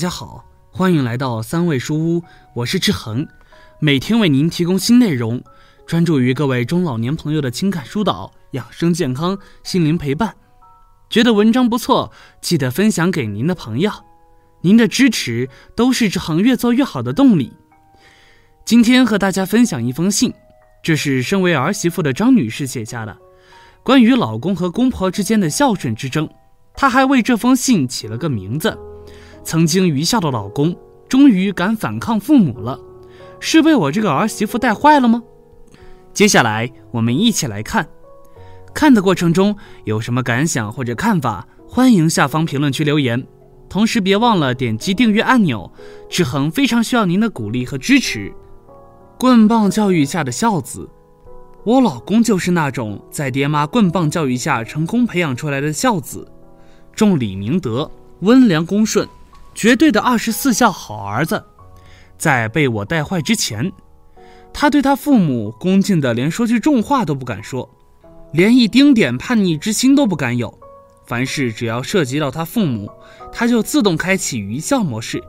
家好，欢迎来到三味书屋，我是志恒，每天为您提供新内容，专注于各位中老年朋友的情感疏导、养生健康、心灵陪伴。觉得文章不错，记得分享给您的朋友，您的支持都是志恒越做越好的动力。今天和大家分享一封信，这是身为儿媳妇的张女士写下的，关于老公和公婆之间的孝顺之争，她还为这封信起了个名字。曾经愚孝的老公，终于敢反抗父母了，是被我这个儿媳妇带坏了吗？接下来我们一起来看，看的过程中有什么感想或者看法，欢迎下方评论区留言。同时别忘了点击订阅按钮，志恒非常需要您的鼓励和支持。棍棒教育下的孝子，我老公就是那种在爹妈棍棒教育下成功培养出来的孝子，重礼明德，温良恭顺。绝对的二十四孝好儿子，在被我带坏之前，他对他父母恭敬的连说句重话都不敢说，连一丁点叛逆之心都不敢有。凡事只要涉及到他父母，他就自动开启愚孝模式，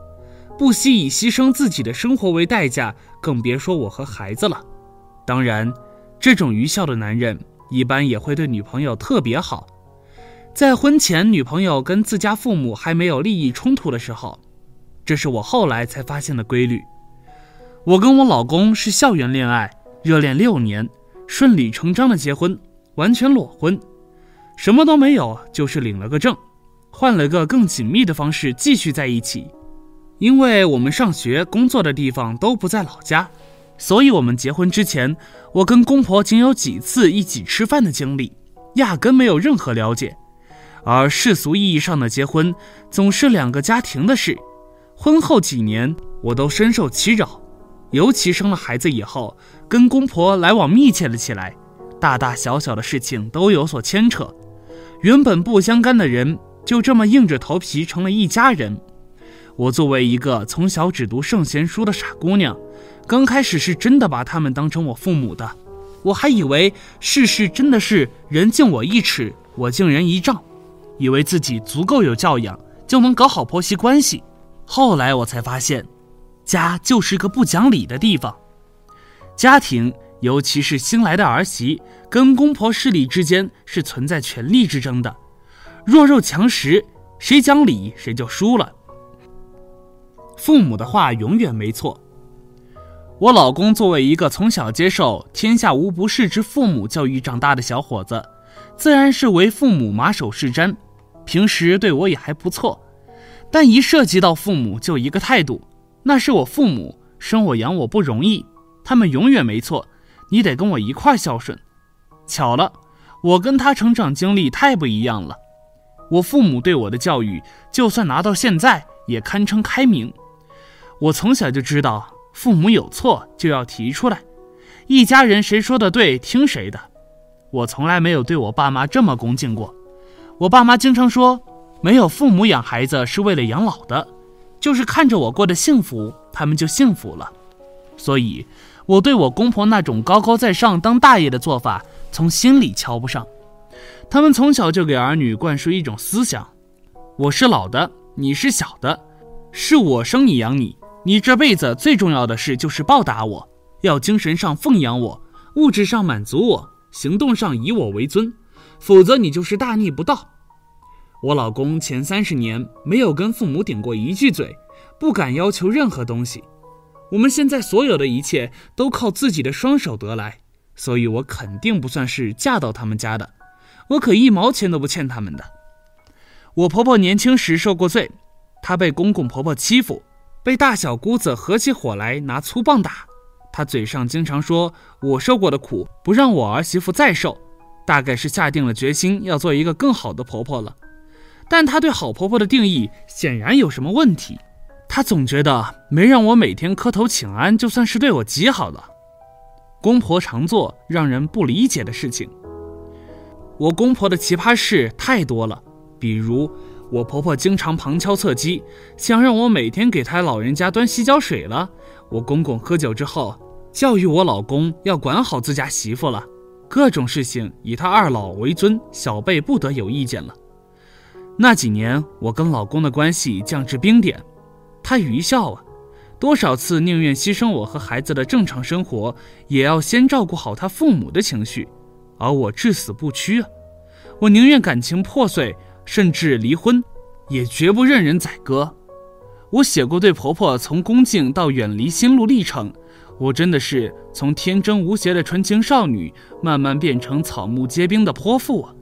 不惜以牺牲自己的生活为代价，更别说我和孩子了。当然，这种愚孝的男人一般也会对女朋友特别好。在婚前，女朋友跟自家父母还没有利益冲突的时候，这是我后来才发现的规律。我跟我老公是校园恋爱，热恋六年，顺理成章的结婚，完全裸婚，什么都没有，就是领了个证，换了个更紧密的方式继续在一起。因为我们上学、工作的地方都不在老家，所以我们结婚之前，我跟公婆仅有几次一起吃饭的经历，压根没有任何了解。而世俗意义上的结婚，总是两个家庭的事。婚后几年，我都深受其扰，尤其生了孩子以后，跟公婆来往密切了起来，大大小小的事情都有所牵扯。原本不相干的人，就这么硬着头皮成了一家人。我作为一个从小只读圣贤书的傻姑娘，刚开始是真的把他们当成我父母的，我还以为世事真的是人敬我一尺，我敬人一丈。以为自己足够有教养，就能搞好婆媳关系。后来我才发现，家就是个不讲理的地方。家庭，尤其是新来的儿媳，跟公婆势力之间是存在权力之争的。弱肉强食，谁讲理谁就输了。父母的话永远没错。我老公作为一个从小接受“天下无不是之父母”教育长大的小伙子。自然是为父母马首是瞻，平时对我也还不错，但一涉及到父母就一个态度，那是我父母生我养我不容易，他们永远没错，你得跟我一块孝顺。巧了，我跟他成长经历太不一样了，我父母对我的教育，就算拿到现在也堪称开明。我从小就知道，父母有错就要提出来，一家人谁说的对听谁的。我从来没有对我爸妈这么恭敬过。我爸妈经常说，没有父母养孩子是为了养老的，就是看着我过得幸福，他们就幸福了。所以，我对我公婆那种高高在上当大爷的做法，从心里瞧不上。他们从小就给儿女灌输一种思想：我是老的，你是小的，是我生你养你，你这辈子最重要的事就是报答我，要精神上奉养我，物质上满足我。行动上以我为尊，否则你就是大逆不道。我老公前三十年没有跟父母顶过一句嘴，不敢要求任何东西。我们现在所有的一切都靠自己的双手得来，所以我肯定不算是嫁到他们家的，我可一毛钱都不欠他们的。我婆婆年轻时受过罪，她被公公婆婆欺负，被大小姑子合起伙来拿粗棒打。她嘴上经常说我受过的苦，不让我儿媳妇再受，大概是下定了决心要做一个更好的婆婆了。但她对好婆婆的定义显然有什么问题。她总觉得没让我每天磕头请安，就算是对我极好了。公婆常做让人不理解的事情。我公婆的奇葩事太多了，比如我婆婆经常旁敲侧击，想让我每天给她老人家端洗脚水了。我公公喝酒之后，教育我老公要管好自家媳妇了，各种事情以他二老为尊，小辈不得有意见了。那几年，我跟老公的关系降至冰点，他愚孝啊！多少次宁愿牺牲我和孩子的正常生活，也要先照顾好他父母的情绪，而我至死不屈啊！我宁愿感情破碎，甚至离婚，也绝不任人宰割。我写过对婆婆从恭敬到远离心路历程，我真的是从天真无邪的纯情少女，慢慢变成草木皆兵的泼妇啊！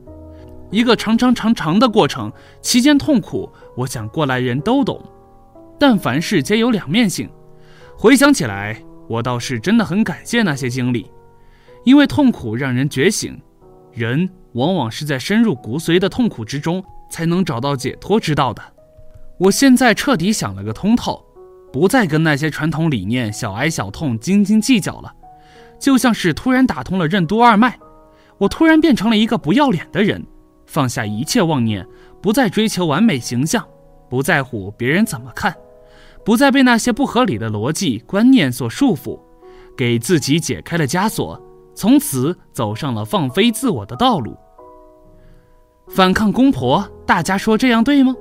一个长长长长的过程，期间痛苦，我想过来人都懂。但凡事皆有两面性，回想起来，我倒是真的很感谢那些经历，因为痛苦让人觉醒，人往往是在深入骨髓的痛苦之中，才能找到解脱之道的。我现在彻底想了个通透，不再跟那些传统理念小挨小痛斤斤计较了，就像是突然打通了任督二脉，我突然变成了一个不要脸的人，放下一切妄念，不再追求完美形象，不在乎别人怎么看。不再被那些不合理的逻辑观念所束缚，给自己解开了枷锁，从此走上了放飞自我的道路。反抗公婆，大家说这样对吗？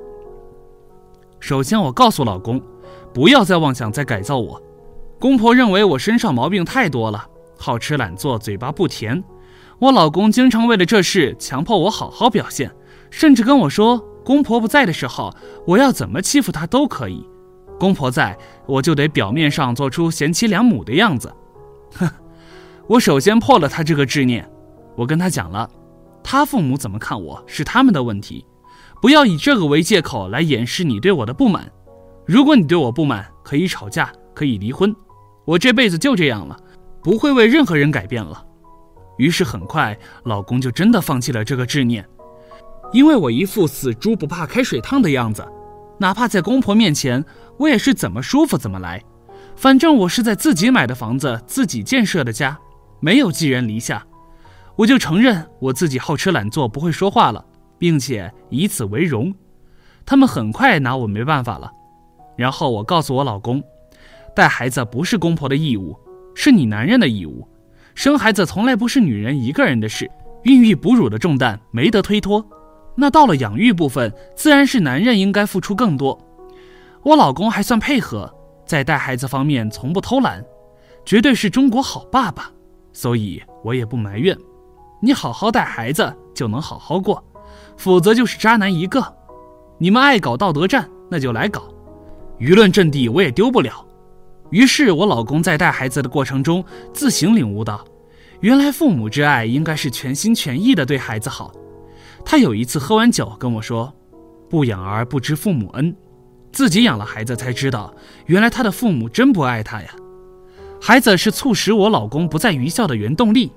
首先，我告诉老公，不要再妄想再改造我。公婆认为我身上毛病太多了，好吃懒做，嘴巴不甜。我老公经常为了这事强迫我好好表现，甚至跟我说，公婆不在的时候，我要怎么欺负他都可以。公婆在，我就得表面上做出贤妻良母的样子。哼，我首先破了他这个执念。我跟他讲了，他父母怎么看我是他们的问题，不要以这个为借口来掩饰你对我的不满。如果你对我不满，可以吵架，可以离婚。我这辈子就这样了，不会为任何人改变了。于是很快，老公就真的放弃了这个执念，因为我一副死猪不怕开水烫的样子。哪怕在公婆面前，我也是怎么舒服怎么来。反正我是在自己买的房子、自己建设的家，没有寄人篱下。我就承认我自己好吃懒做、不会说话了，并且以此为荣。他们很快拿我没办法了。然后我告诉我老公，带孩子不是公婆的义务，是你男人的义务。生孩子从来不是女人一个人的事，孕育哺乳的重担没得推脱。那到了养育部分，自然是男人应该付出更多。我老公还算配合，在带孩子方面从不偷懒，绝对是中国好爸爸，所以我也不埋怨。你好好带孩子就能好好过，否则就是渣男一个。你们爱搞道德战，那就来搞，舆论阵地我也丢不了。于是，我老公在带孩子的过程中自行领悟到，原来父母之爱应该是全心全意的对孩子好。他有一次喝完酒跟我说：“不养儿不知父母恩，自己养了孩子才知道，原来他的父母真不爱他呀。孩子是促使我老公不再愚孝的原动力。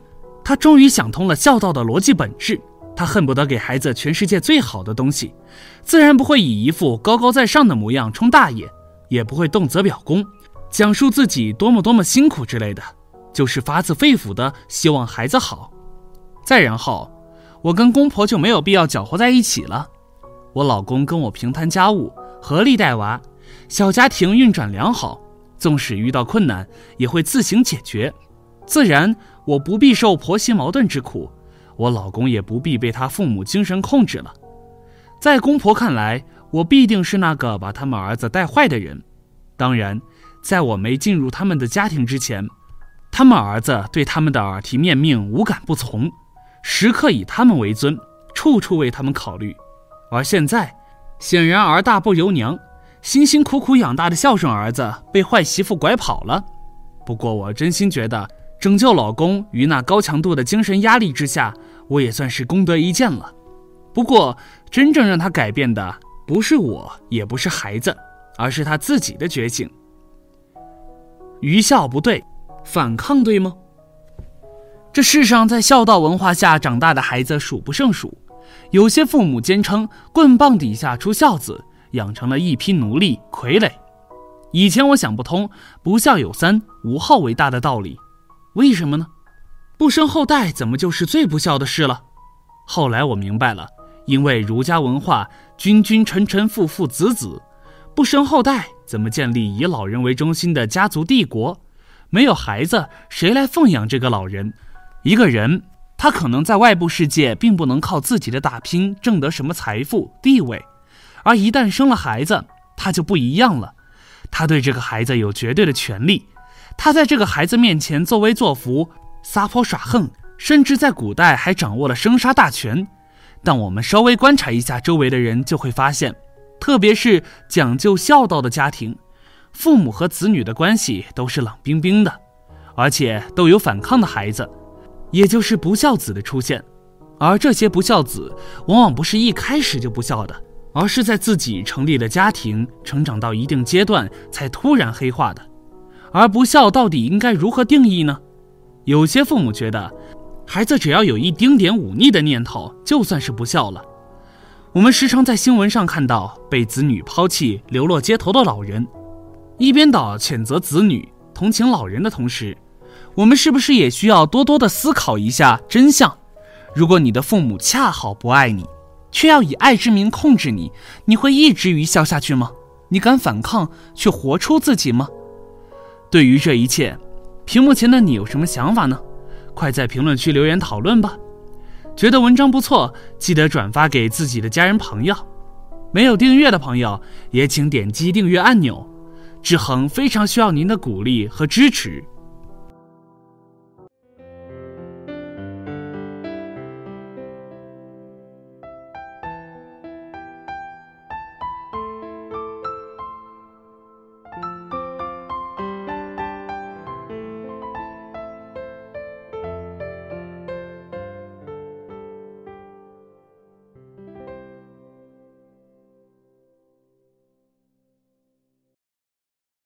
他终于想通了孝道的逻辑本质，他恨不得给孩子全世界最好的东西，自然不会以一副高高在上的模样充大爷，也不会动辄表功，讲述自己多么多么辛苦之类的，就是发自肺腑的希望孩子好。再然后。”我跟公婆就没有必要搅和在一起了。我老公跟我平摊家务，合力带娃，小家庭运转良好。纵使遇到困难，也会自行解决。自然，我不必受婆媳矛盾之苦，我老公也不必被他父母精神控制了。在公婆看来，我必定是那个把他们儿子带坏的人。当然，在我没进入他们的家庭之前，他们儿子对他们的耳提面命无感不从。时刻以他们为尊，处处为他们考虑，而现在，显然儿大不由娘，辛辛苦苦养大的孝顺儿子被坏媳妇拐跑了。不过，我真心觉得拯救老公于那高强度的精神压力之下，我也算是功德一件了。不过，真正让他改变的不是我，也不是孩子，而是他自己的觉醒。愚孝不对，反抗对吗？这世上，在孝道文化下长大的孩子数不胜数，有些父母坚称棍棒底下出孝子，养成了一批奴隶傀儡。以前我想不通“不孝有三，无后为大”的道理，为什么呢？不生后代怎么就是最不孝的事了？后来我明白了，因为儒家文化君君臣臣父父子子，不生后代怎么建立以老人为中心的家族帝国？没有孩子，谁来奉养这个老人？一个人，他可能在外部世界并不能靠自己的打拼挣得什么财富地位，而一旦生了孩子，他就不一样了。他对这个孩子有绝对的权利，他在这个孩子面前作威作福、撒泼耍横，甚至在古代还掌握了生杀大权。但我们稍微观察一下周围的人，就会发现，特别是讲究孝道的家庭，父母和子女的关系都是冷冰冰的，而且都有反抗的孩子，也就是不孝子的出现。而这些不孝子，往往不是一开始就不孝的。而是在自己成立了家庭、成长到一定阶段才突然黑化的。而不孝到底应该如何定义呢？有些父母觉得，孩子只要有一丁点忤逆的念头，就算是不孝了。我们时常在新闻上看到被子女抛弃、流落街头的老人。一边倒谴责子女、同情老人的同时，我们是不是也需要多多的思考一下真相？如果你的父母恰好不爱你，却要以爱之名控制你，你会一直愚孝下去吗？你敢反抗，去活出自己吗？对于这一切，屏幕前的你有什么想法呢？快在评论区留言讨论吧！觉得文章不错，记得转发给自己的家人朋友。没有订阅的朋友，也请点击订阅按钮。志恒非常需要您的鼓励和支持。